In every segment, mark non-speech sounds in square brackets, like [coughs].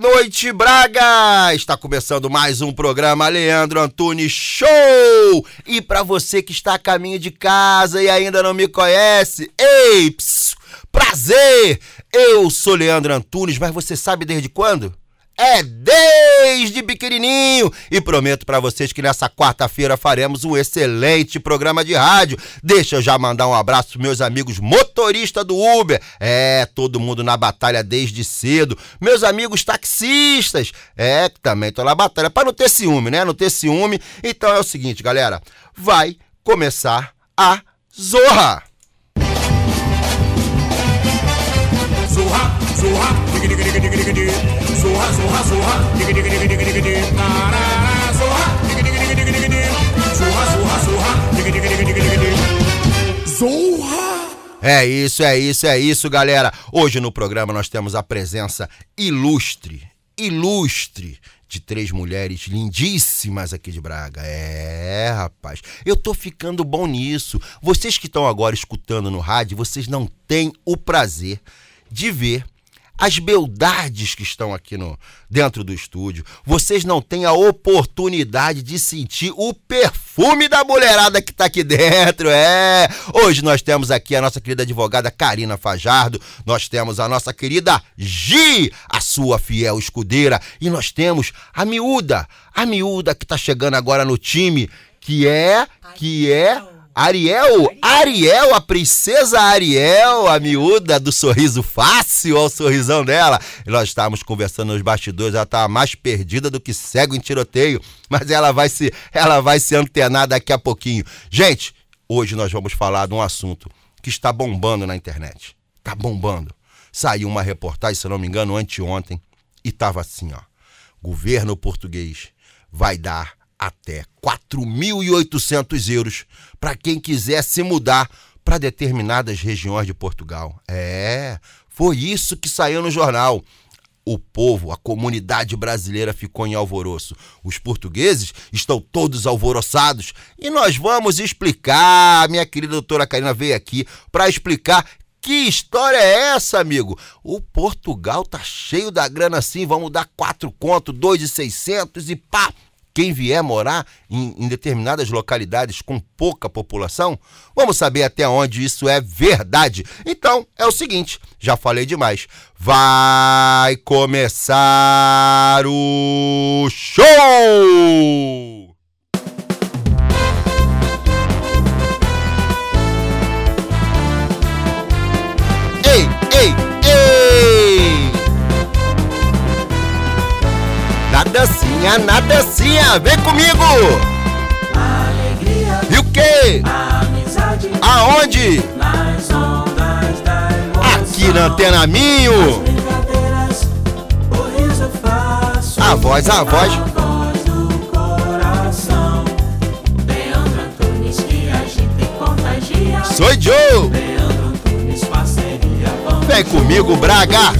Noite, Braga! Está começando mais um programa Leandro Antunes Show! E para você que está a caminho de casa e ainda não me conhece, ei, prazer! Eu sou Leandro Antunes, mas você sabe desde quando? É desde pequenininho e prometo para vocês que nessa quarta-feira faremos um excelente programa de rádio. Deixa eu já mandar um abraço pros meus amigos motoristas do Uber. É, todo mundo na batalha desde cedo. Meus amigos taxistas. É, que também tô na batalha para não ter ciúme, né? Não ter ciúme. Então é o seguinte, galera, vai começar a Zorra. Zorra, zorra, diga, diga, diga, diga, diga. Zorra, zorra, zorra, diga, diga, diga, diga, diga, diga. Zorra, diga, diga, diga, diga, diga, diga. Zorra, zorra, zorra, diga, diga, diga, diga. Zorra! É isso, é isso, é isso, galera. Hoje no programa nós temos a presença ilustre, ilustre de três mulheres lindíssimas aqui de Braga. É, rapaz, eu tô ficando bom nisso. Vocês que estão agora escutando no rádio, vocês não têm o prazer de ver as beldades que estão aqui no dentro do estúdio. Vocês não têm a oportunidade de sentir o perfume da mulherada que está aqui dentro. É! Hoje nós temos aqui a nossa querida advogada Karina Fajardo, nós temos a nossa querida Gi, a sua fiel escudeira, e nós temos a miúda, a miúda que está chegando agora no time, que é que é Ariel, Ariel, a princesa Ariel, a miúda do sorriso fácil, olha o sorrisão dela. nós estávamos conversando nos bastidores, ela estava mais perdida do que cego em tiroteio, mas ela vai se, ela vai se antenar daqui a pouquinho. Gente, hoje nós vamos falar de um assunto que está bombando na internet. Está bombando. Saiu uma reportagem, se não me engano, anteontem, e estava assim, ó. Governo português vai dar até 4.800 euros para quem quiser se mudar para determinadas regiões de Portugal. É, foi isso que saiu no jornal. O povo, a comunidade brasileira ficou em alvoroço. Os portugueses estão todos alvoroçados e nós vamos explicar. Minha querida doutora Karina veio aqui para explicar que história é essa, amigo? O Portugal tá cheio da grana assim, vamos dar quatro conto, dois e seiscentos e pá, quem vier morar em, em, determinadas localidades com pouca população, vamos saber até onde isso é verdade. Então, é o seguinte, já falei demais. Vai começar o show! Dancinha, na dancinha, vem comigo! Alegria, e o quê? Amizade, Aonde? Nas ondas da emoção, Aqui na Antena Minho! A voz, a voz. Sou Joe! Vem comigo, Braga!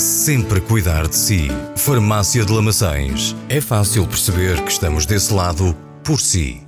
sempre cuidar de si. Farmácia de Lamaçães. É fácil perceber que estamos desse lado por si.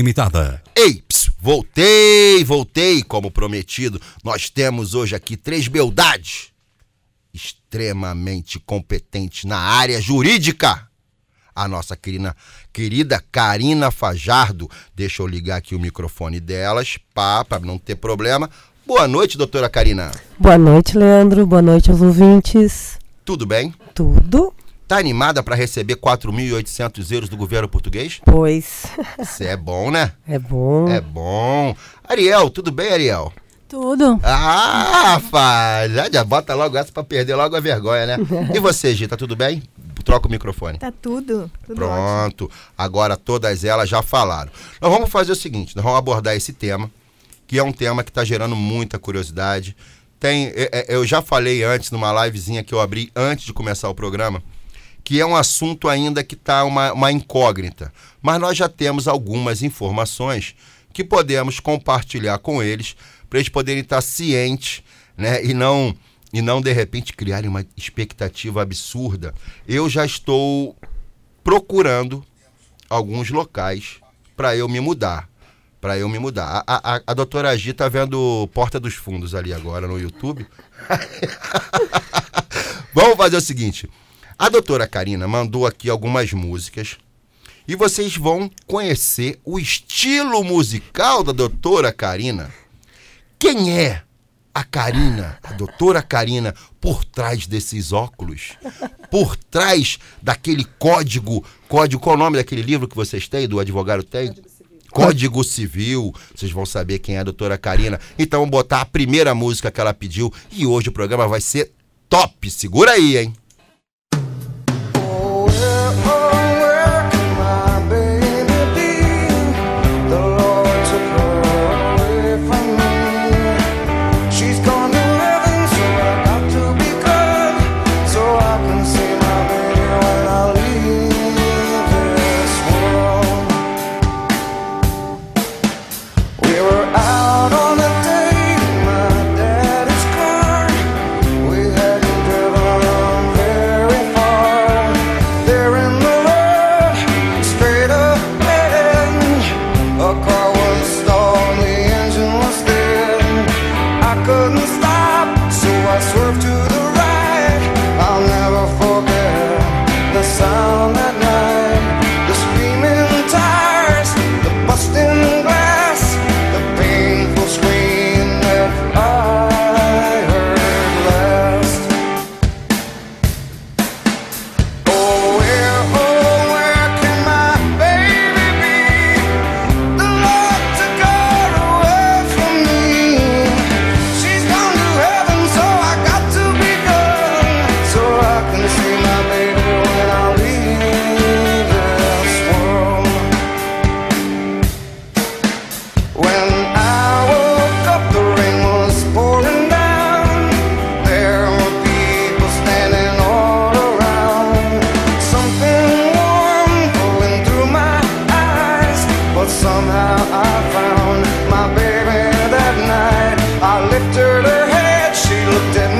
Limitada. Ei, ps, voltei, voltei, como prometido. Nós temos hoje aqui três beldades extremamente competentes na área jurídica. A nossa querida, querida Karina Fajardo. Deixa eu ligar aqui o microfone delas, pá, para não ter problema. Boa noite, doutora Karina. Boa noite, Leandro. Boa noite aos ouvintes. Tudo bem? Tudo? Tá animada para receber 4.800 euros do governo português? Pois. Isso é bom, né? É bom. É bom. Ariel, tudo bem, Ariel? Tudo. Ah, rapaz, já, já bota logo essa pra perder logo a vergonha, né? [laughs] E você, Gi, tá tudo bem? Troca o microfone. Tá tudo. tudo ótimo. Pronto. Agora todas elas já falaram. Nós vamos fazer o seguinte, nós vamos abordar esse tema, que é um tema que está gerando muita curiosidade. Tem, é, é, eu já falei antes, numa livezinha que eu abri antes de começar o programa, que é um assunto ainda que está uma, uma incógnita. Mas nós já temos algumas informações que podemos compartilhar com eles para eles poderem estar cientes, né? E não e não de repente criarem uma expectativa absurda. Eu já estou procurando alguns locais para eu me mudar, para eu me mudar. A, a, a doutora Gi tá vendo Porta dos Fundos ali agora no YouTube. [laughs] Vamos fazer o seguinte. A doutora Karina mandou aqui algumas músicas e vocês vão conhecer o estilo musical da doutora Karina. Quem é a Karina, a doutora Karina, por trás desses óculos? Por trás daquele código, código, qual é o nome daquele livro que vocês têm, do advogado tem? Código Civil, vocês vão saber quem é a doutora Karina. Então vamos botar a primeira música que ela pediu e hoje o programa vai ser top. Segura aí, hein? her head, she looked at me.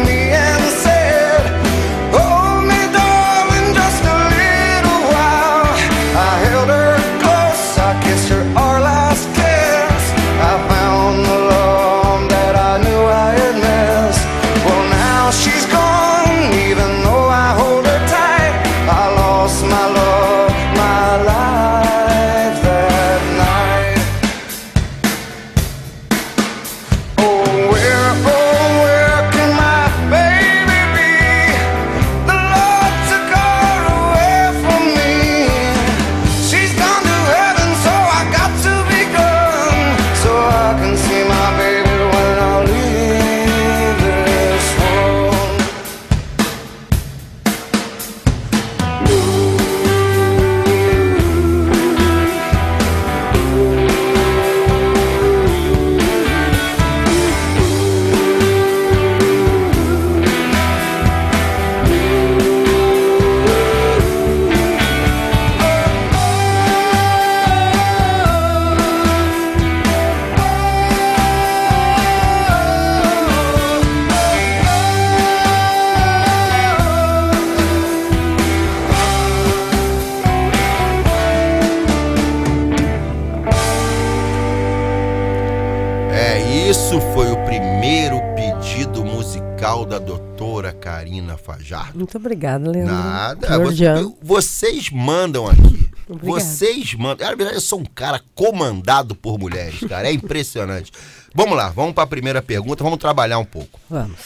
Obrigada, Leandro. Nada. Você- vocês mandam aqui. Obrigada. Vocês mandam. Na verdade, eu sou um cara comandado por mulheres, cara. É impressionante. [laughs] Vamos lá, vamos para a primeira pergunta. Vamos trabalhar um pouco. Vamos.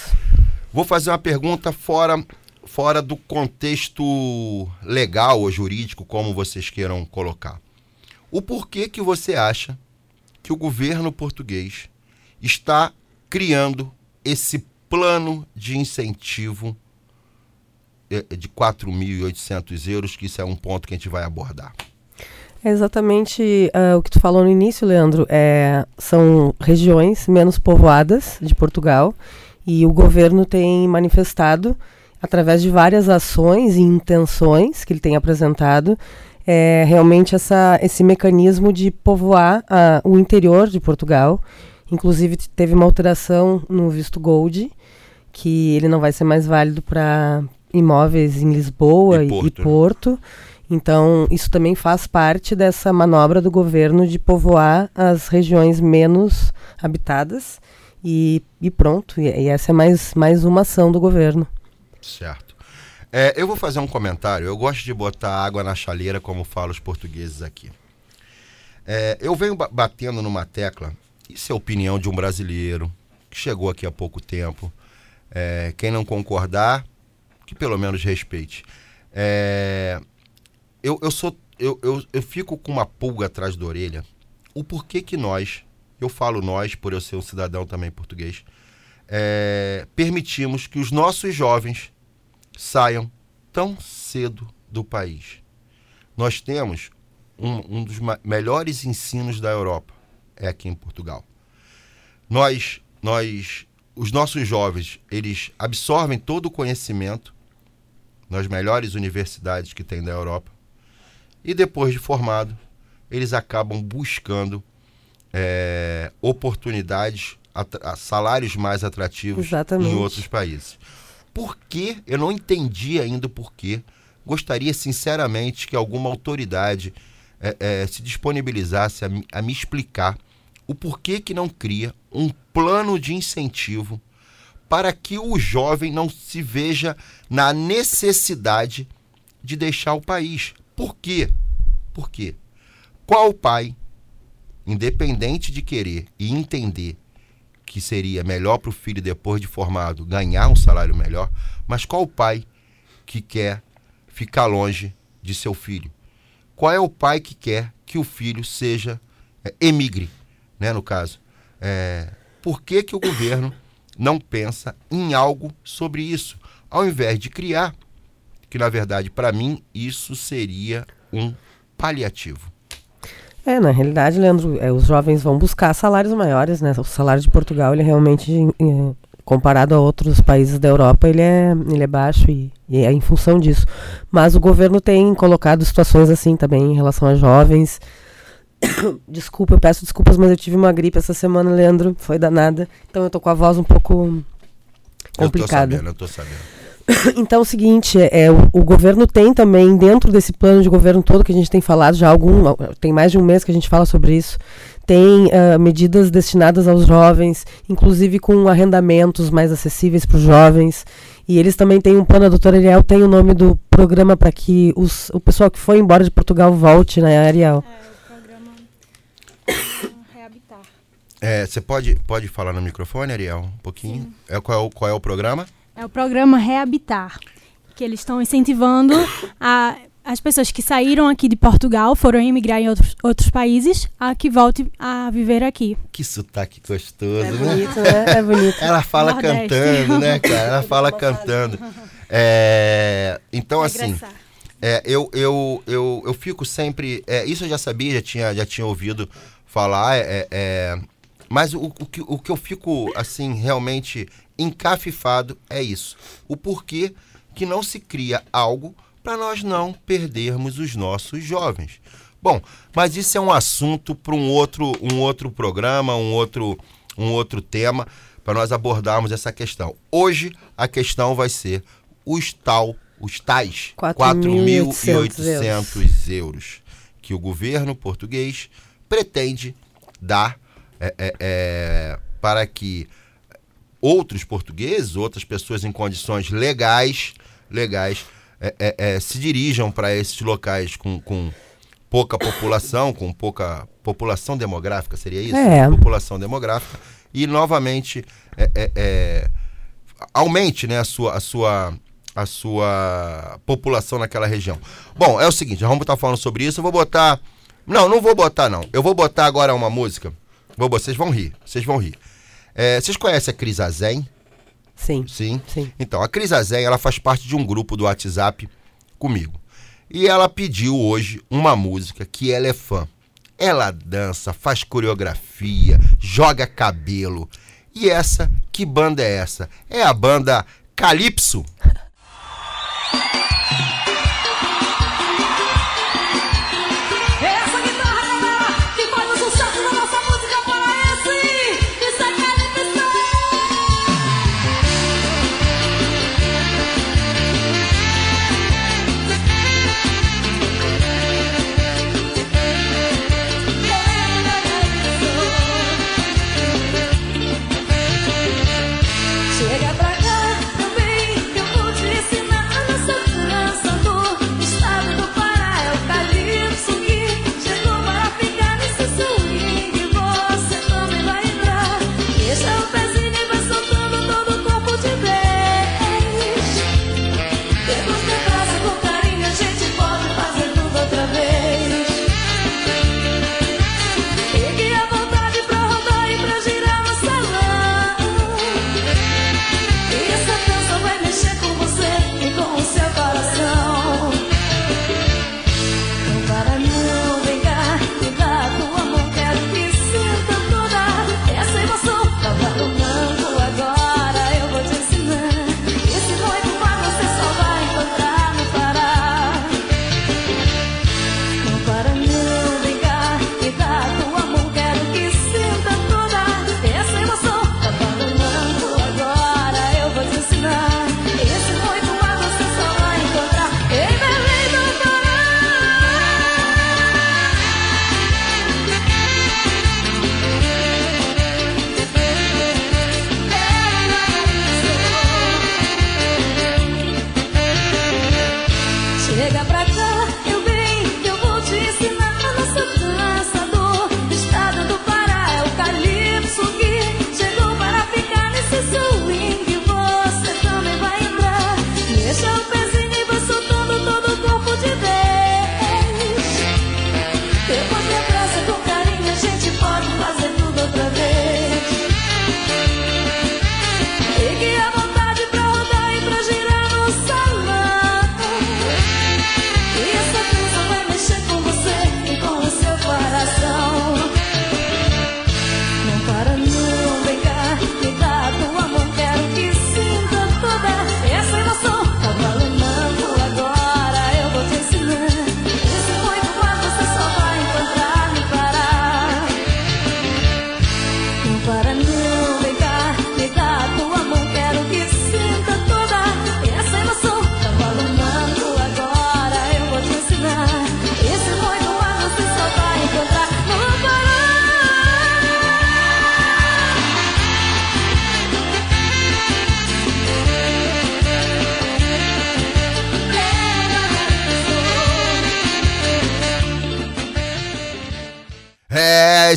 Vou fazer uma pergunta fora, fora do contexto legal ou jurídico, como vocês queiram colocar. O porquê que você acha que o governo português está criando esse plano de incentivo de 4.800 euros, que isso é um ponto que a gente vai abordar. É exatamente ah, o que tu falou no início, Leandro. É, são regiões menos povoadas de Portugal e o governo tem manifestado, através de várias ações e intenções que ele tem apresentado, é, realmente essa, esse mecanismo de povoar ah, o interior de Portugal. Inclusive, teve uma alteração no visto Gold, que ele não vai ser mais válido para imóveis em Lisboa E Porto, e né? Porto. Então, isso também faz parte dessa manobra do governo de povoar as regiões menos habitadas. E, e pronto, e, e essa é mais, mais uma ação do governo. Certo. É, eu vou fazer um comentário. Eu gosto de botar água na chaleira, como falam os portugueses aqui. É, eu venho ba- batendo numa tecla, isso é a opinião de um brasileiro que chegou aqui há pouco tempo. É, quem não concordar, que pelo menos respeite. É, eu, eu sou. Eu, eu, eu fico com uma pulga atrás da orelha. O porquê que nós, eu falo nós, por eu ser um cidadão também português, é, permitimos que os nossos jovens saiam tão cedo do país. Nós temos um, um dos melhores ensinos da Europa, é aqui em Portugal. Nós, nós, os nossos jovens, eles absorvem todo o conhecimento nas melhores universidades que tem da Europa e depois de formado, eles acabam buscando é, oportunidades, salários mais atrativos Exatamente. em outros países. Por que? Eu não entendi ainda o porquê. Gostaria sinceramente que alguma autoridade eh, eh, se disponibilizasse a, me- a me explicar o porquê que não cria um plano de incentivo para que o jovem não se veja na necessidade de deixar o país. Por quê? Por quê? Qual pai, independente de querer e entender que seria melhor para o filho depois de formado ganhar um salário melhor, mas qual pai que quer ficar longe de seu filho? Qual é o pai que quer que o filho seja é, emigre, né, no caso? É, por que, que o governo não pensa em algo sobre isso, ao invés de criar, que na verdade para mim isso seria um paliativo. É, na realidade, Leandro, é, os jovens vão buscar salários maiores, né? O salário de Portugal, ele realmente, eh, comparado a outros países da Europa, ele é, ele é baixo e, e é em função disso. Mas o governo tem colocado situações assim também em relação a jovens. [coughs] Desculpa, eu peço desculpas, mas eu tive uma gripe essa semana, Leandro, foi danada. Então eu tô com a voz um pouco complicada. Eu tô sabendo, eu tô sabendo. [coughs] Então é o seguinte, é, o, o governo tem também, dentro desse plano de governo todo que a gente tem falado, já há algum, tem mais de um mês que a gente fala sobre isso, tem ah, medidas destinadas aos jovens, inclusive com arrendamentos mais acessíveis para os jovens. E eles também têm um plano, a doutora Ariel tem o nome do programa para que os, o pessoal que foi embora de Portugal volte, né, Ariel? É [coughs] Reabitar. É, você pode, pode falar no microfone, Ariel, um pouquinho? É, qual, é o, qual é o programa? É o programa Reabitar, que eles estão incentivando a, as pessoas que saíram aqui de Portugal, foram emigrar em outros, outros países, a que voltem a viver aqui. Que sotaque gostoso, É né? bonito, né? É bonito. [laughs] Ela fala Nordeste. cantando, né, cara? Ela fala cantando. É, então, assim, Regressar. é, eu, eu, eu, eu fico sempre. é, isso eu já sabia, já tinha, já tinha ouvido falar, é, é, mas o, o, que, o que eu fico, assim, realmente encafifado é isso. O porquê que não se cria algo para nós não perdermos os nossos jovens. Bom, mas isso é um assunto para um outro, um outro programa, um outro, um outro tema, para nós abordarmos essa questão. Hoje a questão vai ser os tal, os tais 4.800 euros que o governo português pretende dar é, é, é, para que outros portugueses, outras pessoas em condições legais, legais, é, é, se dirijam para esses locais com, com pouca população, com pouca população demográfica, seria isso? É. População demográfica. E novamente é, é, é, aumente né, a, sua, a, sua, a sua população naquela região. Bom, é o seguinte, vamos estar falando sobre isso. Eu vou botar. Não, não vou botar, não. Eu vou botar agora uma música. Vou, vocês vão rir, vocês vão rir. É, vocês conhecem a Cris Azen? Sim. Sim. Sim. Então, a Cris Azen, ela faz parte de um grupo do WhatsApp comigo. E ela pediu hoje uma música que ela é fã. Ela dança, faz coreografia, joga cabelo. E essa, que banda é essa? É a banda Calypso.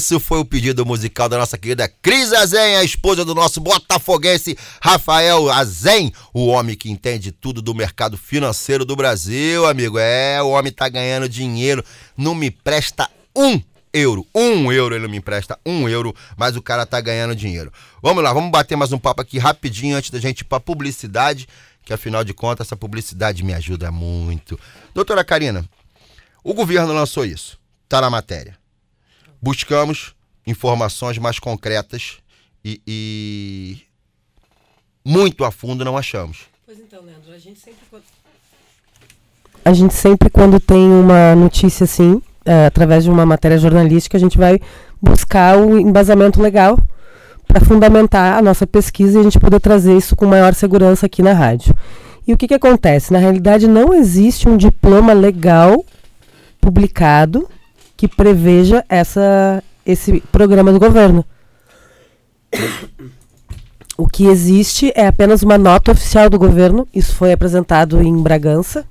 Esse foi o pedido musical da nossa querida Cris Azen, a esposa do nosso botafoguense Rafael Azen, o homem que entende tudo do mercado financeiro do Brasil, amigo. É, o homem tá ganhando dinheiro, não me presta um euro. Um euro ele não me empresta, um euro, mas o cara tá ganhando dinheiro. Vamos lá, vamos bater mais um papo aqui rapidinho antes da gente ir pra publicidade, que afinal de contas essa publicidade me ajuda muito. Doutora Karina, o governo lançou isso, tá na matéria buscamos informações mais concretas e, e muito a fundo não achamos. Pois então, Leandro, a gente sempre. A gente sempre, quando tem uma notícia assim, eh, através de uma matéria jornalística, a gente vai buscar o embasamento legal para fundamentar a nossa pesquisa e a gente poder trazer isso com maior segurança aqui na rádio. E o que, que acontece? Na realidade, não existe um diploma legal publicado que preveja essa, esse programa do governo. O que existe é apenas uma nota oficial do governo, isso foi apresentado em Bragança,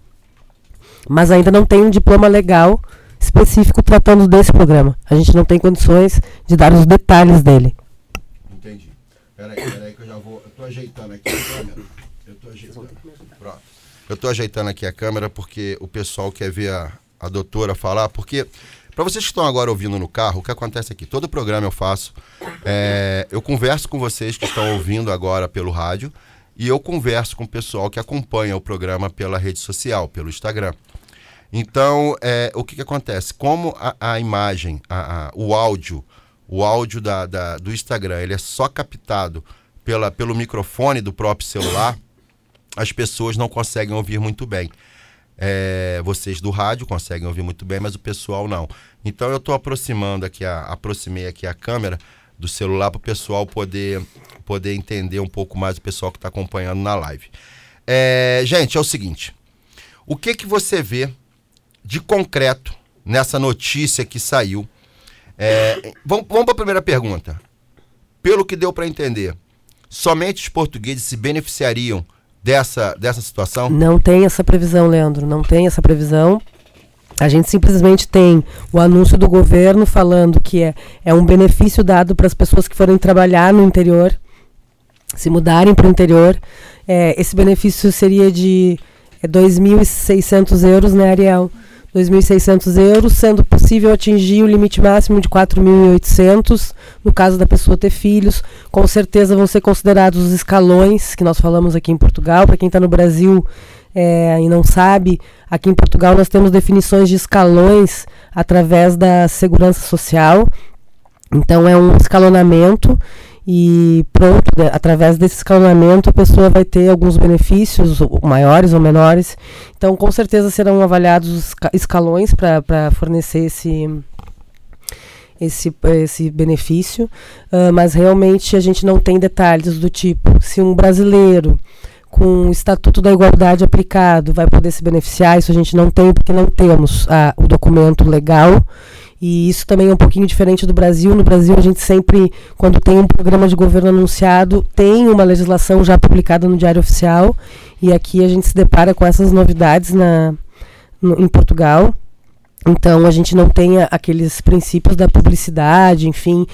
mas ainda não tem um diploma legal específico tratando desse programa. A gente não tem condições de dar os detalhes dele. Entendi. Peraí, peraí que eu já vou. Eu tô ajeitando aqui a câmera. Eu tô ajeitando. Pronto. Eu tô ajeitando aqui a câmera porque o pessoal quer ver a, a doutora falar, porque. Para vocês que estão agora ouvindo no carro, o que acontece aqui? Todo programa eu faço. é, eu converso com vocês que estão ouvindo agora pelo rádio e eu converso com o pessoal que acompanha o programa pela rede social, pelo Instagram. Então, é, o que, que acontece? Como a, a imagem, a- a- o áudio, o áudio da, da- do Instagram, ele é só captado pela, pelo microfone do próprio celular, as pessoas não conseguem ouvir muito bem. É, vocês do rádio conseguem ouvir muito bem, mas o pessoal não. Então eu estou aproximando aqui, a, aproximei aqui a câmera do celular para o pessoal poder, poder entender um pouco mais o pessoal que está acompanhando na live. É, gente, é o seguinte: o que que você vê de concreto nessa notícia que saiu? É, vamos vamos para a primeira pergunta. Pelo que deu para entender, somente os portugueses se beneficiariam dessa, dessa situação? Não tem essa previsão, Leandro, não tem essa previsão. A gente simplesmente tem o anúncio do governo falando que é, é um benefício dado para as pessoas que forem trabalhar no interior, se mudarem para o interior. É, esse benefício seria de é, 2.600 euros, né, Ariel? 2.600 euros, sendo possível atingir o limite máximo de 4.800, no caso da pessoa ter filhos. Com certeza vão ser considerados os escalões que nós falamos aqui em Portugal. Para quem está no Brasil é, e não sabe, aqui em Portugal nós temos definições de escalões através da segurança social. Então é um escalonamento e pronto, através desse escalonamento a pessoa vai ter alguns benefícios, maiores ou menores. Então com certeza serão avaliados os esca- escalões para fornecer esse, esse, esse benefício, Ah, mas realmente a gente não tem detalhes do tipo se um brasileiro com o Estatuto da Igualdade aplicado vai poder se beneficiar, isso a gente não tem porque não temos ah, o documento legal. E isso também é um pouquinho diferente do Brasil. No Brasil, a gente sempre, quando tem um programa de governo anunciado, tem uma legislação já publicada no Diário Oficial. E aqui a gente se depara com essas novidades na, no- em Portugal. Então a gente não tem aqueles princípios da publicidade, enfim.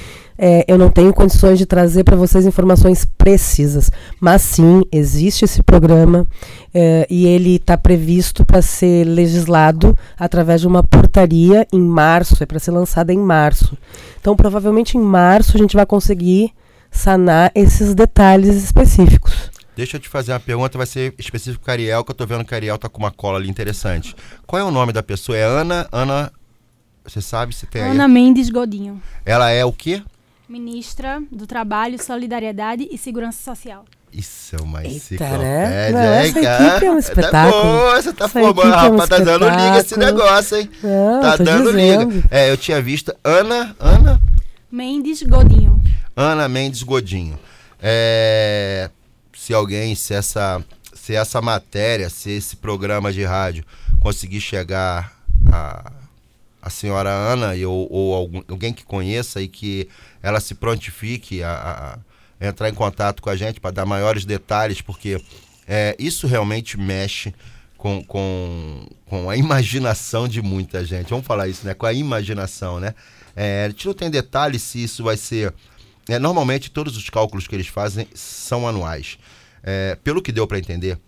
É, eu não tenho condições de trazer para vocês informações precisas, mas sim existe esse programa é, e ele está previsto para ser legislado através de uma portaria em março, é para ser lançada em março. Então provavelmente em março a gente vai conseguir sanar esses detalhes específicos. Deixa eu te fazer uma pergunta, vai ser específico para Ariel, que eu tô vendo que a Ariel tá com uma cola ali interessante. Qual é o nome da pessoa? É Ana. Ana. Você sabe se tem aí? Ana Mendes Godinho, Ela é o quê? Ministra do Trabalho, Solidariedade e Segurança Social. Isso é uma Eita, enciclopédia, né? Hein, essa cara? equipe é um espetáculo. Tá boa, você tá Essa formando, é um rapaz, tá dando liga esse negócio, hein? Não, tá tô dando dizendo. liga. É, eu tinha visto Ana, Ana, Mendes Godinho. Ana Mendes Godinho. É, se alguém, se essa, se essa matéria, se esse programa de rádio conseguir chegar a, a senhora Ana e, ou, ou algum- alguém que conheça e que ela se prontifique a, a- entrar em contato com a gente para dar maiores detalhes, porque é, isso realmente mexe com, com, com a imaginação de muita gente. Vamos falar isso, né? Com a imaginação, né? É, a gente não tem detalhes se isso vai ser. é, normalmente, todos os cálculos que eles fazem são anuais. É, pelo que deu para entender,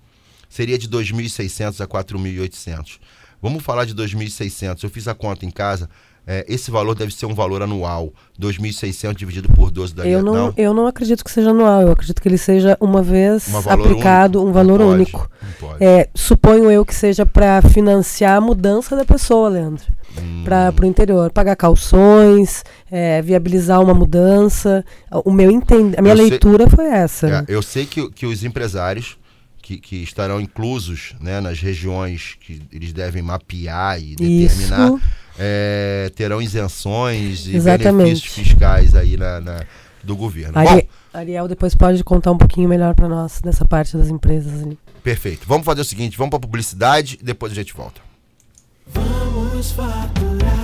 seria de 2.600 a 4.800. Vamos falar de 2.600. Eu fiz a conta em casa. É, esse valor deve ser um valor anual. 2.600 dividido por 12 da Eu não, eu não acredito que seja anual, eu acredito que ele seja uma vez aplicado, único. um valor Não único. não pode. É, suponho eu que seja para financiar a mudança da pessoa, Leandro. Hum. Para o interior, pagar calções, é, viabilizar uma mudança. O meu entend... A minha Eu sei- leitura foi essa. É, né? eu sei que, que os empresários que, que estarão inclusos né, nas regiões que eles devem mapear e determinar Isso. É, terão isenções e Exatamente. benefícios fiscais aí na, na- do governo. Ari- Bom, Ariel depois pode contar um pouquinho melhor para nós dessa parte das empresas ali. perfeito. Vamos fazer o seguinte, vamos para publicidade e depois a gente volta. Vamos faturar.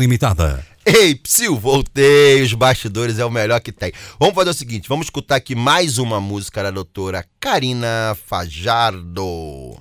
Limitada. Ei, Psyu, voltei. Os bastidores é o melhor que tem. Vamos fazer o seguinte: vamos escutar aqui mais uma música da doutora Karina Fajardo.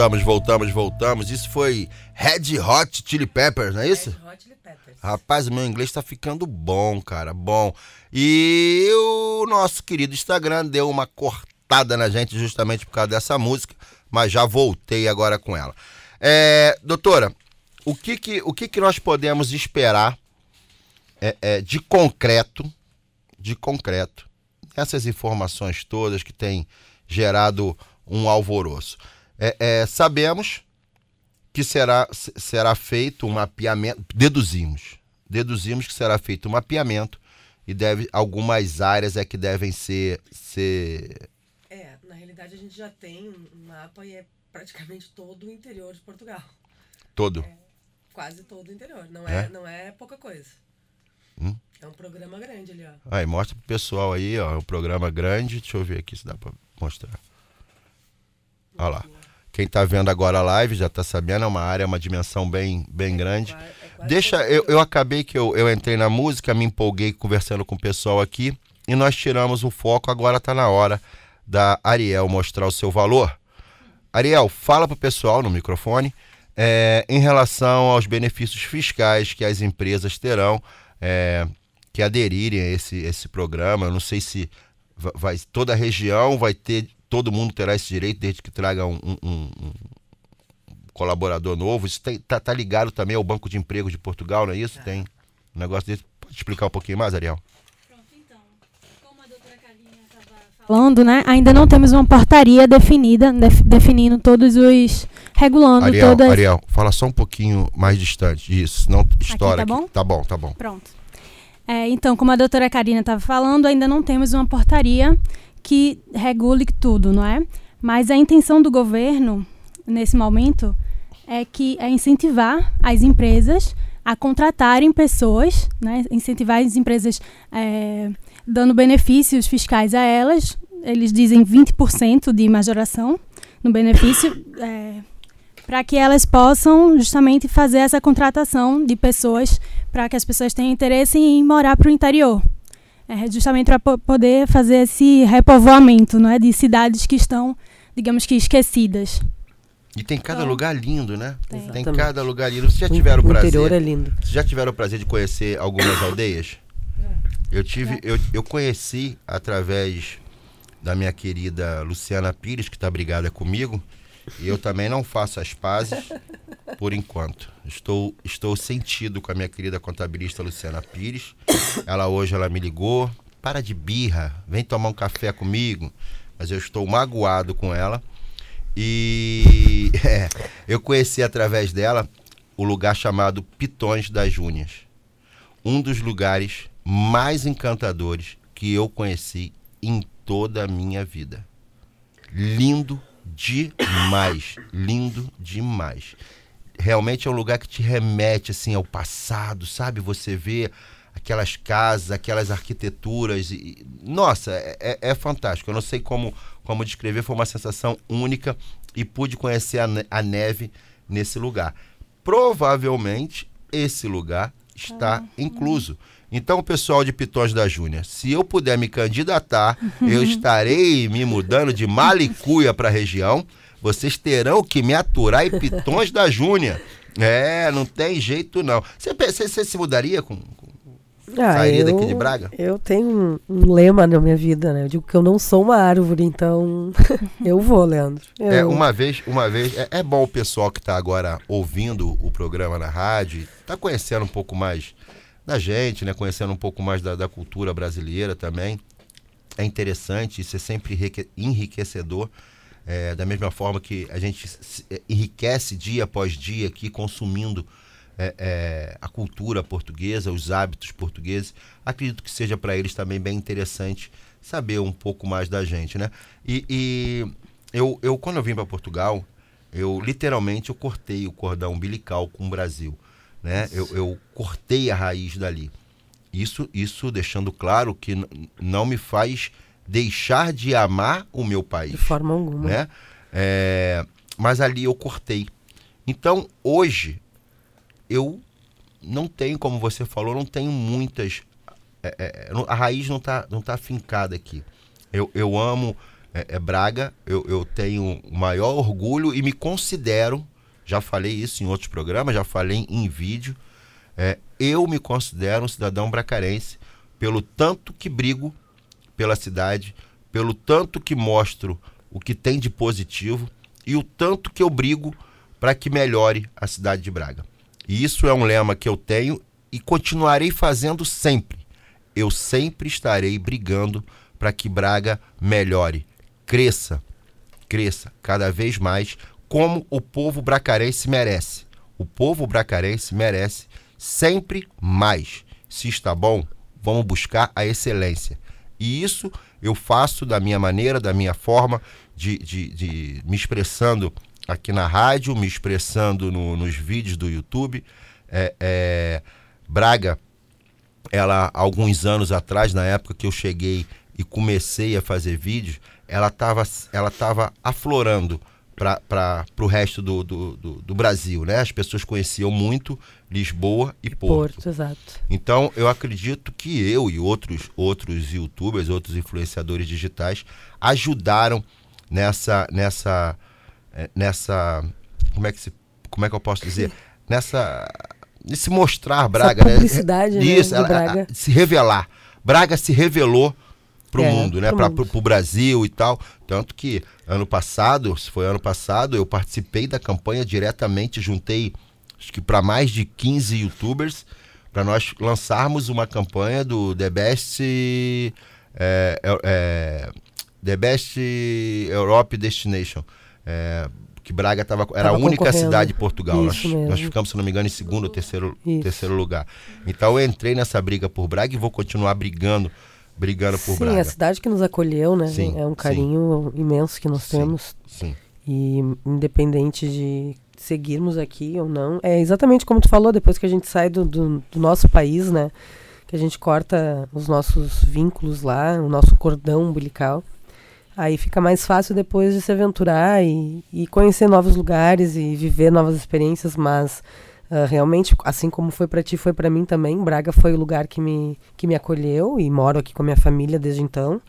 Voltamos, voltamos, voltamos. Isso foi Red Hot Chili Peppers, não é isso? Hot Chili Peppers. Rapaz, o meu inglês tá ficando bom, cara, bom. E o nosso querido Instagram deu uma cortada na gente justamente por causa dessa música, mas já voltei agora com ela. É, doutora, o que que, o que que nós podemos esperar é, é, de concreto, de concreto, essas informações todas que têm gerado um alvoroço? É, é, sabemos que será, se- será feito um mapeamento, deduzimos, deduzimos que será feito um mapeamento e deve, algumas áreas é que devem ser, ser É, na realidade a gente já tem um um mapa e é praticamente todo o interior de Portugal. todo. Quase todo o interior. Não É? é, não é pouca coisa. Hum. É um programa grande ali, ó. Aí, mostra pro pessoal aí, ó, o programa grande. Deixa eu ver aqui se dá pra mostrar. Olha lá. Quem tá vendo agora a live já tá sabendo, é uma área, uma dimensão bem, bem grande. Qua- é Deixa, o eu, eu acabei que eu, eu entrei na música, me empolguei conversando com o pessoal aqui e nós tiramos o foco, agora tá na hora da Ariel mostrar o seu valor. Ariel, fala pro pessoal no microfone é, em relação aos benefícios fiscais que as empresas terão é, que aderirem a esse, esse programa. Eu não sei se va- vai, toda a região vai ter, todo mundo terá esse direito desde que traga um, um- um- colaborador novo. Isso tem- tá, tá ligado também ao Banco de Emprego de Portugal, não é isso? Tem um negócio desse. Pode explicar um pouquinho mais, Ariel? falando, né? Ainda não temos uma portaria definida, def- definindo todos os. regulando Ariel, todas. Ariel, fala só um pouquinho mais distante. Isso, não estoura tá bom? Tá bom, tá bom. Pronto. É, então, como a doutora Karina estava falando, ainda não temos uma portaria que regule tudo, não é? Mas a intenção do governo, nesse momento, é que é incentivar as empresas a contratarem pessoas, né? incentivar as empresas é, dando benefícios fiscais a elas. Eles dizem 20% de majoração no benefício, é, para que elas possam justamente fazer essa contratação de pessoas para que as pessoas tenham interesse em morar para o interior. É justamente para po poder fazer esse repovoamento não é, de cidades que estão, digamos que, esquecidas. E tem cada Então, lugar lindo, né? tem. Tem cada lugar lindo. Vocês já tiveram o o prazer? interior é lindo. Vocês já tiveram o prazer de conhecer algumas aldeias? Eu tive, eu, eu conheci através da minha querida Luciana Pires, que está brigada comigo, e eu também não faço as pazes por enquanto. Estou, estou sentido com a minha querida contabilista Luciana Pires. Ela hoje ela me ligou, para de birra, vem tomar um café comigo. Mas eu estou magoado com ela. E [laughs] é, eu conheci através dela o lugar chamado Pitões das Júnias. Um dos lugares mais encantadores que eu conheci em toda a minha vida. Lindo demais, lindo demais. Realmente é um lugar que te remete assim ao passado, sabe? Você vê aquelas casas, aquelas arquiteturas. E, nossa, é, é- é fantástico. Eu não sei como, como descrever, foi uma sensação única e pude conhecer a, a neve nesse lugar. Provavelmente esse lugar está incluso. Então, pessoal de Pitões da Júnior, se eu puder me candidatar, eu estarei me mudando de Malicuia para a região. Vocês terão que me aturar em Pitões da Júnior. É, não tem jeito não. Você, se mudaria com, com- Ah, Sairia eu, daqui de Braga? Eu tenho um, um lema na minha vida, né? Eu digo que eu não sou uma árvore, então [laughs] eu vou, Leandro. Eu, É, uma vez, uma vez, é, é bom o pessoal que está agora ouvindo o programa na rádio, está conhecendo um pouco mais da gente, né? Conhecendo um pouco mais da, da cultura brasileira também. É interessante, isso é sempre enrique- enriquecedor. É, da mesma forma que a gente é, enriquece dia após dia aqui consumindo é, é, a cultura portuguesa, os hábitos portugueses. Acredito que seja para eles também bem interessante saber um pouco mais da gente, né? E, e eu, eu, quando eu vim para Portugal, eu literalmente eu cortei o cordão umbilical com o Brasil, né? Eu, eu cortei a raiz dali. Isso, isso deixando claro que não me faz deixar de amar o meu país de forma alguma. né? É, mas ali eu cortei. Então, hoje, eu não tenho, como você falou, não tenho muitas. é, é, não- a raiz não está não tá fincada aqui. Eu, eu amo é, é Braga, eu, eu tenho o maior orgulho e me considero, já falei isso em outros programas, já falei em vídeo, é, eu me considero um cidadão bracarense pelo tanto que brigo pela cidade, pelo tanto que mostro o que tem de positivo e o tanto que eu brigo para que melhore a cidade de Braga. E isso é um lema que eu tenho e continuarei fazendo sempre. Eu sempre estarei brigando para que Braga melhore, cresça, cresça cada vez mais, como o povo bracarense merece. O povo bracarense merece sempre mais. Se está bom, vamos buscar a excelência. E isso eu faço da minha maneira, da minha forma, de, de, de me expressando aqui na rádio, me expressando no- nos vídeos do YouTube. É, é, Braga, ela, alguns anos atrás, na época que eu cheguei e comecei a fazer vídeos, ela estava ela tava aflorando para o resto do, do, do, do Brasil, né? As pessoas conheciam muito Lisboa e Porto. Porto, exato. Então, eu acredito que eu e outros outros youtubers, outros influenciadores digitais ajudaram nessa nessa eh, nessa como é que se como é que eu posso dizer? Nessa nesse mostrar Braga, né? publicidade, né, Isso, de ela- Braga. se revelar. Braga se revelou pro É, mundo, né? Para pro Brasil e tal. Tanto que ano passado, se foi ano passado, eu participei da campanha diretamente, juntei acho que para mais de 15 youtubers para nós lançarmos uma campanha do The Best é, é, é, The Best Europe Destination. É, que Braga tava, era a Tava única concorrendo. cidade de Portugal. Nós, nós ficamos, se não me engano, em segundo ou terceiro, Isso. terceiro lugar. Então eu entrei nessa briga por Braga e vou continuar brigando, brigando por Sim, Braga. a cidade que nos acolheu, né? Sim, é um sim. carinho imenso que nós Sim. temos. Sim. E independente de seguirmos aqui ou não, é exatamente como tu falou, depois que a gente sai do, do, do nosso país, né? Que a gente corta os nossos vínculos lá, o nosso cordão umbilical. Aí fica mais fácil depois de se aventurar e, e conhecer novos lugares e viver novas experiências, mas ah, realmente, assim como foi pra ti, foi pra mim também. Braga foi o lugar que me, que me acolheu e moro aqui com a minha família desde então.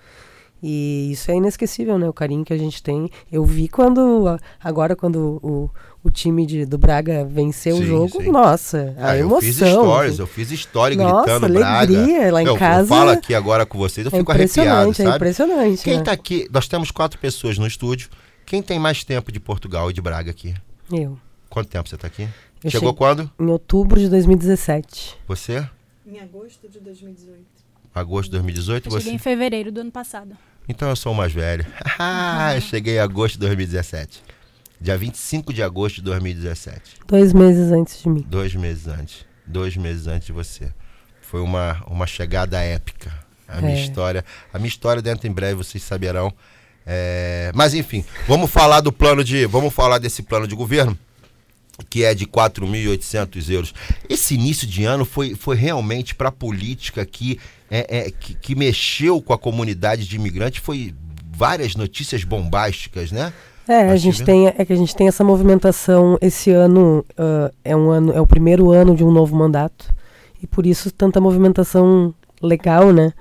E isso é inesquecível, né? O carinho que a gente tem. Eu vi quando, a- agora quando o, o time de, do Braga venceu o Sim, jogo, sim. nossa, a Ah, eu emoção. fiz stories, assim. eu fiz story Nossa, gritando Braga. alegria lá em eu, casa. Eu falo aqui agora com vocês, eu É fico arrepiado, impressionante, é sabe? impressionante. Quem né? tá aqui, nós temos quatro pessoas no estúdio. Quem tem mais tempo de Portugal e de Braga aqui? Eu. Quanto tempo você tá aqui? Eu Chegou cheguei- quando? Em outubro de 2017. Você? Em agosto de 2018. Agosto de 2018? Eu Você? cheguei em fevereiro do ano passado. Então eu sou o mais velho. [laughs] eu cheguei em agosto de 2017. Dia 25 de agosto de 2017. Dois meses antes de mim. Dois meses antes. Dois meses antes de você. Foi uma, uma chegada épica. A minha É. história. A minha história dentro em breve vocês saberão. É, mas enfim, vamos falar do plano de. Vamos falar desse plano de governo, que é de 4.800 euros. Esse início de ano foi, foi realmente para a política que, é, é, que, que mexeu com a comunidade de imigrantes. Foi várias notícias bombásticas, né? É, a gente tem, é que a gente tem essa movimentação esse ano, ah, é um ano, é o primeiro ano de um novo mandato. E por isso tanta movimentação legal, né?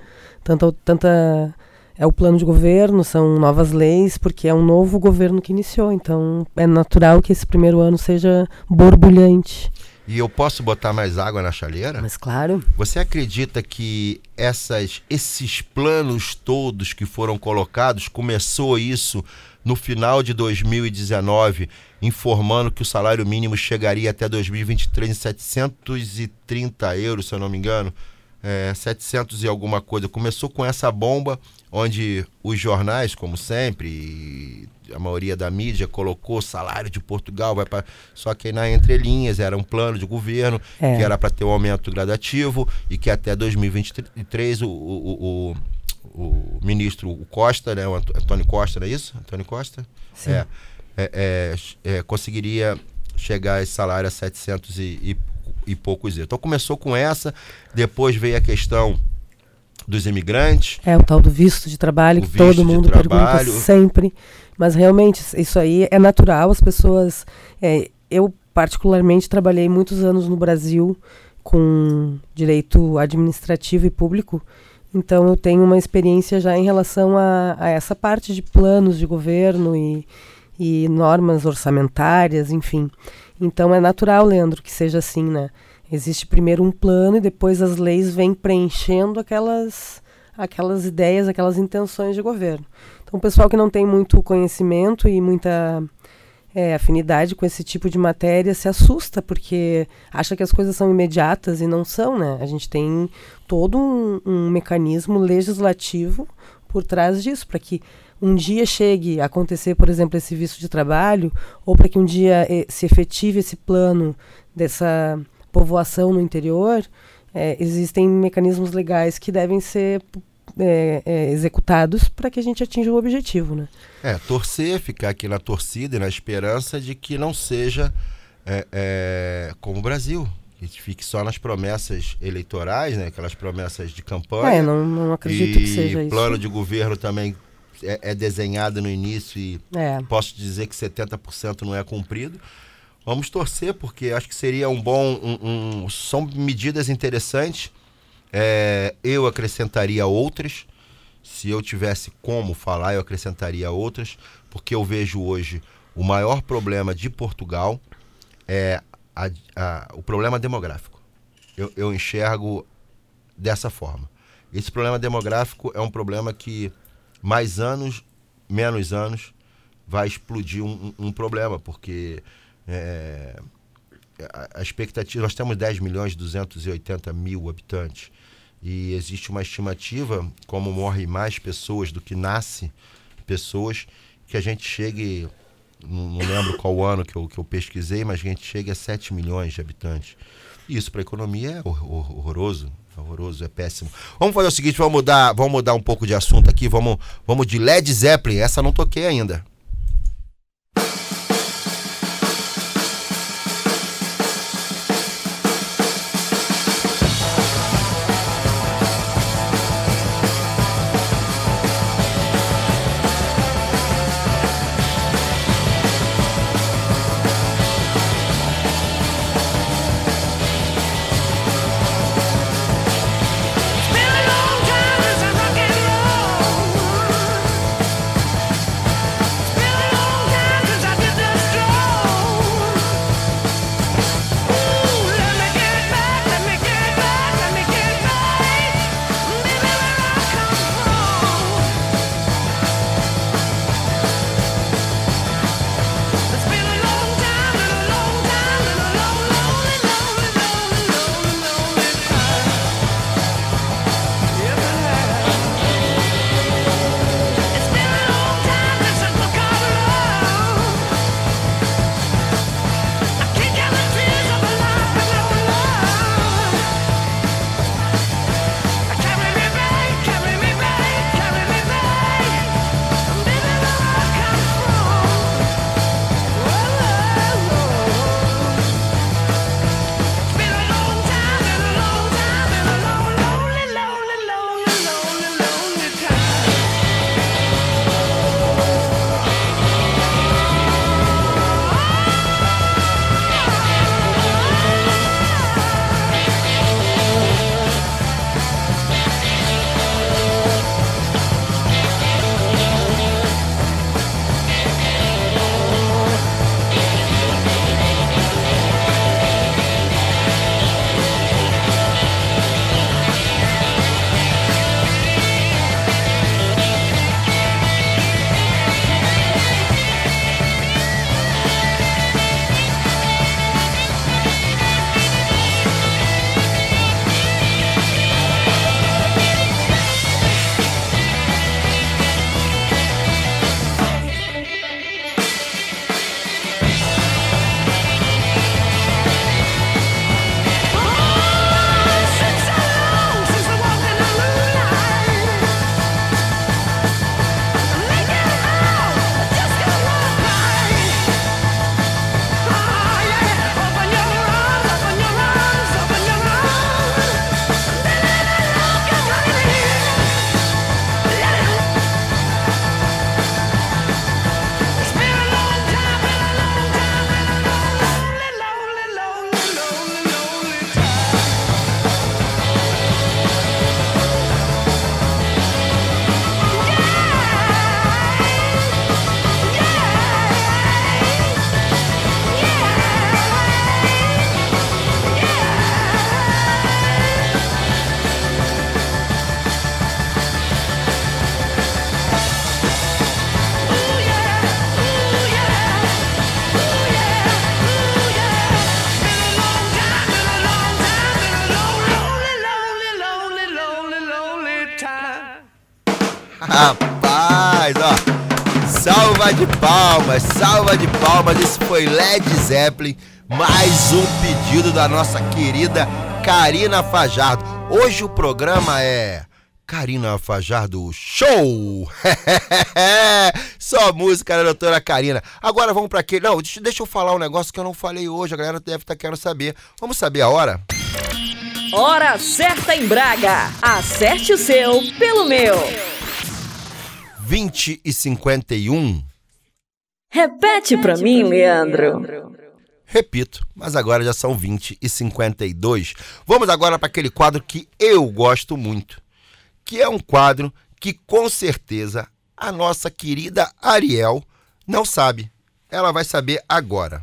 Tanta, tanta é o plano de governo, são novas leis, porque é um novo governo que iniciou. Então é natural que esse primeiro ano seja borbulhante. E eu posso botar mais água na chaleira? Mas claro, Você acredita que essas, esses planos todos que foram colocados, começou isso no final de 2019, informando que o salário mínimo chegaria até 2023 em 730 euros, se eu não me engano, é, 700 e alguma coisa. Começou com essa bomba, onde os jornais, como sempre, e a maioria da mídia colocou salário de Portugal, vai para só que na entrelinhas era um plano de governo É. que era para ter um aumento gradativo e que até 2023 o, o, o, o ministro Costa, né, o Ant- Antônio Costa, não é isso? Antônio Costa? Sim. É, é, é, é, conseguiria chegar esse salário a 700 e, e, e poucos euros. Então começou com essa, depois veio a questão dos imigrantes, é o tal do visto de trabalho que todo mundo pergunta sempre. Mas realmente, isso aí é natural, as pessoas. é, eu, particularmente, trabalhei muitos anos no Brasil com direito administrativo e público. Então eu tenho uma experiência já em relação a, a essa parte de planos de governo e, e normas orçamentárias, enfim. Então é natural, Leandro, que seja assim, né? Existe primeiro um plano e depois as leis vêm preenchendo aquelas, aquelas ideias, aquelas intenções de governo. Então o pessoal que não tem muito conhecimento e muita é, afinidade com esse tipo de matéria se assusta porque acha que as coisas são imediatas e não são, né? A gente tem todo um, um mecanismo legislativo por trás disso, para que um dia chegue a acontecer, por exemplo, esse visto de trabalho, ou para que um dia eh, se efetive esse plano dessa povoação no interior, eh, existem mecanismos legais que devem ser eh, eh, executados para que a gente atinja o objetivo, né? É, torcer, ficar aqui na torcida e na esperança de que não seja é, é, como o Brasil. Que fique só nas promessas eleitorais, né? Aquelas promessas de campanha. É, não, não acredito que seja isso. plano de governo também é, é desenhado no início e É. posso dizer que 70% não é cumprido. Vamos torcer, porque acho que seria um bom. um- um- são medidas interessantes. É, eu acrescentaria outras. Se eu tivesse como falar, eu acrescentaria outras, porque eu vejo hoje o maior problema de Portugal é a- a- o problema demográfico. Eu, eu enxergo dessa forma. Esse problema demográfico é um problema que mais anos, menos anos, vai explodir um, um- problema, porque é, a, a expectativa, nós temos 10 milhões e 280 mil habitantes e existe uma estimativa, como morrem mais pessoas do que nasce pessoas, que a gente chegue, não, lembro qual ano que eu, que eu pesquisei, mas a gente chegue a 7 milhões de habitantes. E isso para a economia é hor- hor- horroroso, horroroso, é péssimo. Vamos fazer o seguinte, vamos mudar, vamos mudar um pouco de assunto aqui, vamos, vamos de Led Zeppelin, essa não toquei ainda. Ó. Salva de palmas, salva de palmas. Esse foi Led Zeppelin. Mais um pedido da nossa querida Karina Fajardo. Hoje o programa é Karina Fajardo Show! [laughs] Só música da doutora Karina. Agora vamos para aquele. Não, deixa, deixa eu falar um negócio que eu não falei hoje. A galera deve estar querendo saber. Vamos saber a hora? Hora certa em Braga. Acerte o seu pelo meu. 20 e 51. Repete pra mim, Leandro. Repito, mas agora já são 20 e 52. Vamos agora para aquele quadro que eu gosto muito, que é um quadro que com certeza a nossa querida Ariel não sabe. Ela vai saber agora.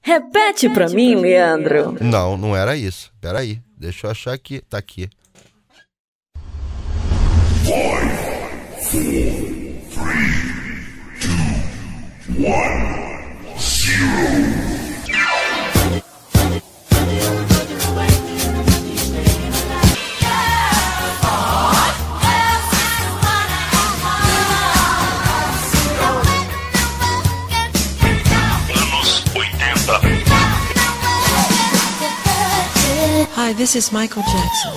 Repete pra mim, Leandro. Não, não era isso. Peraí, deixa eu achar aqui. Tá aqui. Hi, this is Michael Jackson.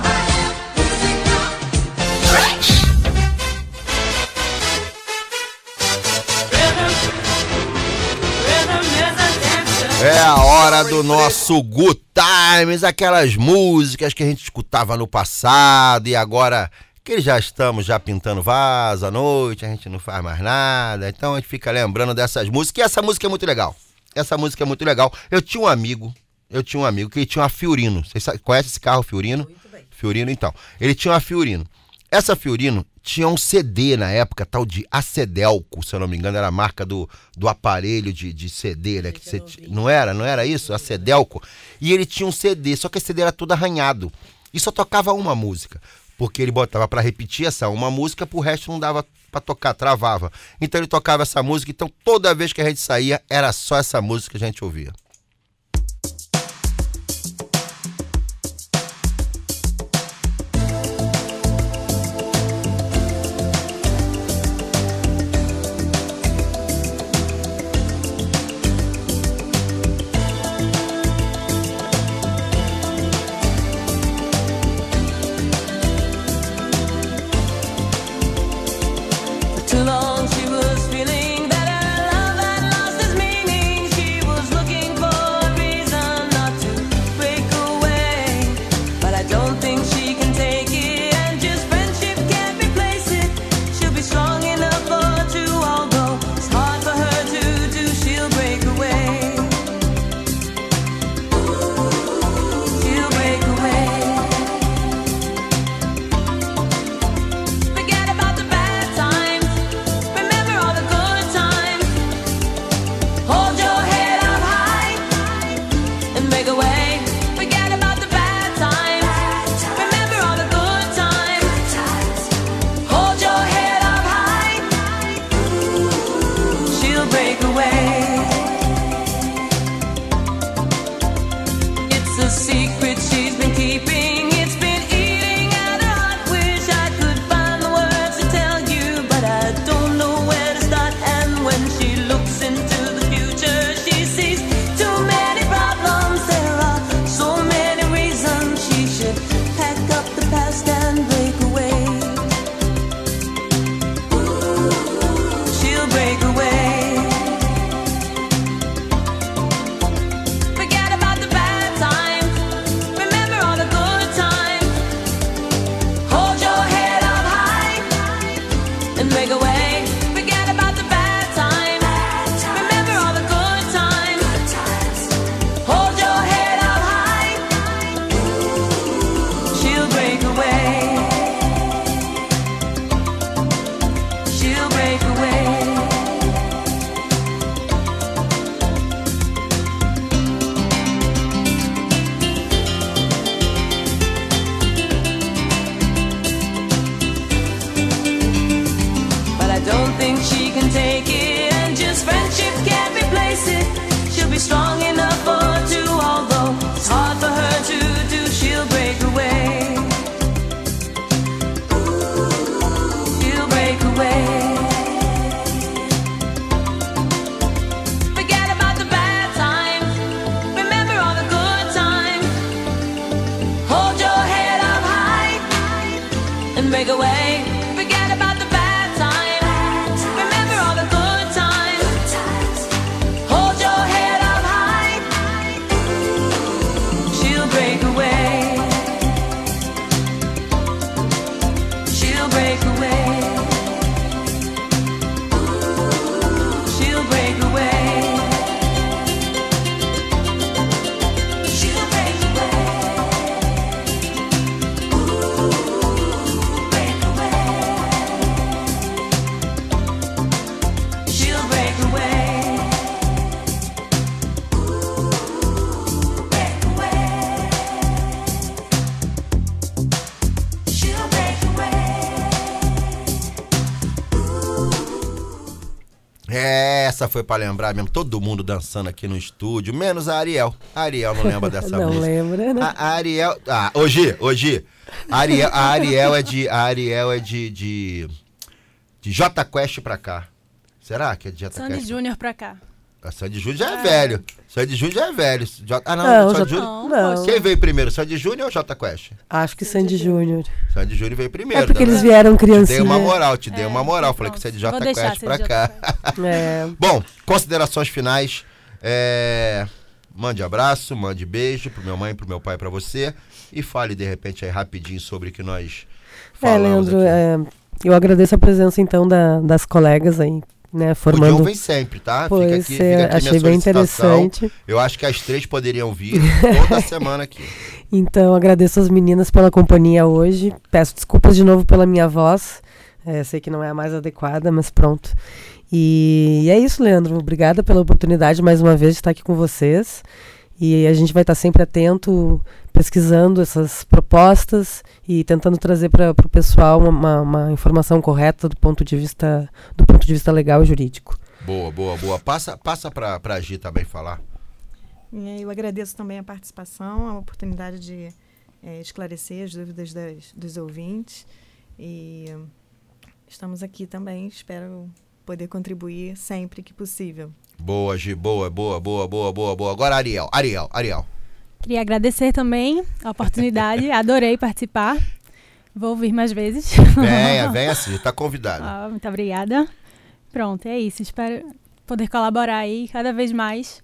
hora do nosso Good Times, aquelas músicas que a gente escutava no passado e agora que já estamos já pintando vaso à noite, a gente não faz mais nada, então a gente fica lembrando dessas músicas. E essa música é muito legal. Essa música é muito legal. Eu tinha um amigo, eu tinha um amigo que tinha uma Fiorino. Vocês conhecem esse carro Fiorino? Fiorino, então. Ele tinha uma Fiorino. Essa Fiorino tinha um CD na época, tal de Acedelco, se eu não me engano, era a marca do, do aparelho de, de CD, né? Que você não era? Não era isso? Acedelco. E ele tinha um CD, só que esse CD era todo arranhado. E só tocava uma música. Porque ele botava pra repetir essa uma música, pro resto não dava pra tocar, travava. Então ele tocava essa música, então toda vez que a gente saía, era só essa música que a gente ouvia. Foi pra lembrar mesmo. Todo mundo dançando aqui no estúdio, menos a Ariel. A Ariel não lembra dessa [laughs] Não música. lembra, né? A, a Ariel. Ah, hoje, hoje. A Ariel, a Ariel é de. A Ariel é de. De, de J Quest pra cá. Será que é de J Sandy Quest? Júnior pra cá. A Sandy Júnior já é, velho. Sandy Júnior já é velho. J- Ah, não, Não, Sandy Júnior. não. Quem veio primeiro, Sandy Júnior ou J Quest? Acho que Sandy Júnior. Sandy Júnior veio primeiro. É porque né? eles vieram Te dei criancinha. uma moral, te dei uma moral. Falei que você é de Quest pra cá. [laughs] É. Bom, considerações finais. É, Mande abraço, mande beijo pro meu mãe, pro meu pai, pra você. E fale de repente aí rapidinho sobre o que nós É, falamos Leandro, aqui. é, eu agradeço a presença então da- das colegas aí, né, O formando. John vem sempre, tá? Pois fica aqui, é, fica aqui achei bem interessante. Eu acho que as três poderiam vir toda [laughs] semana aqui. Então, agradeço as meninas pela companhia hoje. Peço desculpas de novo pela minha voz. É, sei que não é a mais adequada, mas pronto. E, é isso, Leandro. Obrigada pela oportunidade mais uma vez de estar aqui com vocês. E a gente vai estar sempre atento, pesquisando essas propostas e tentando trazer para o pessoal uma, uma informação correta do ponto de vista do ponto de vista legal e jurídico. Boa, boa, boa. Passa, passa pra, pra Gi também falar. E Eu agradeço também a participação, a oportunidade de eh, esclarecer as dúvidas das- dos ouvintes. E estamos aqui também, espero poder contribuir sempre que possível. Boa, Gi, boa, boa, boa, boa, boa, boa. Agora Ariel, Ariel, Ariel. Queria agradecer também a oportunidade. [laughs] Adorei participar. Vou ouvir mais vezes. Venha, [laughs] venha sim, tá convidado. Ah, muito obrigada. Pronto, é isso. Espero poder colaborar aí cada vez mais.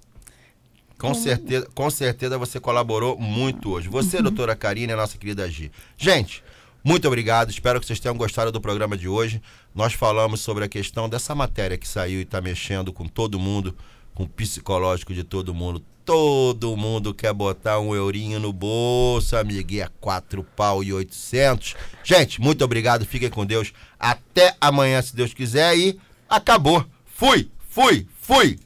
Com certeza, com certeza você colaborou muito hoje. Você, doutora Karine, e a nossa querida Gi. Gente, muito obrigado. Espero que vocês tenham gostado do programa de hoje. Nós falamos sobre a questão dessa matéria que saiu e está mexendo com todo mundo, com o psicológico de todo mundo. Todo mundo quer botar um eurinho no bolso, e é quatro pau e oitocentos. Gente, muito obrigado. Fiquem com Deus. Até amanhã, se Deus quiser. E acabou. Fui, fui, fui.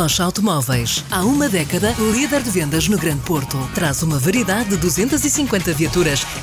Rocha Automóveis. Há uma década, líder de vendas no Grande Porto. Traz uma variedade de 250 viaturas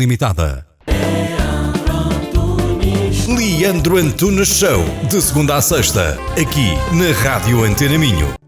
Limitada. Leandro Antunes Show, de segunda a sexta, aqui na Rádio Antena Minho.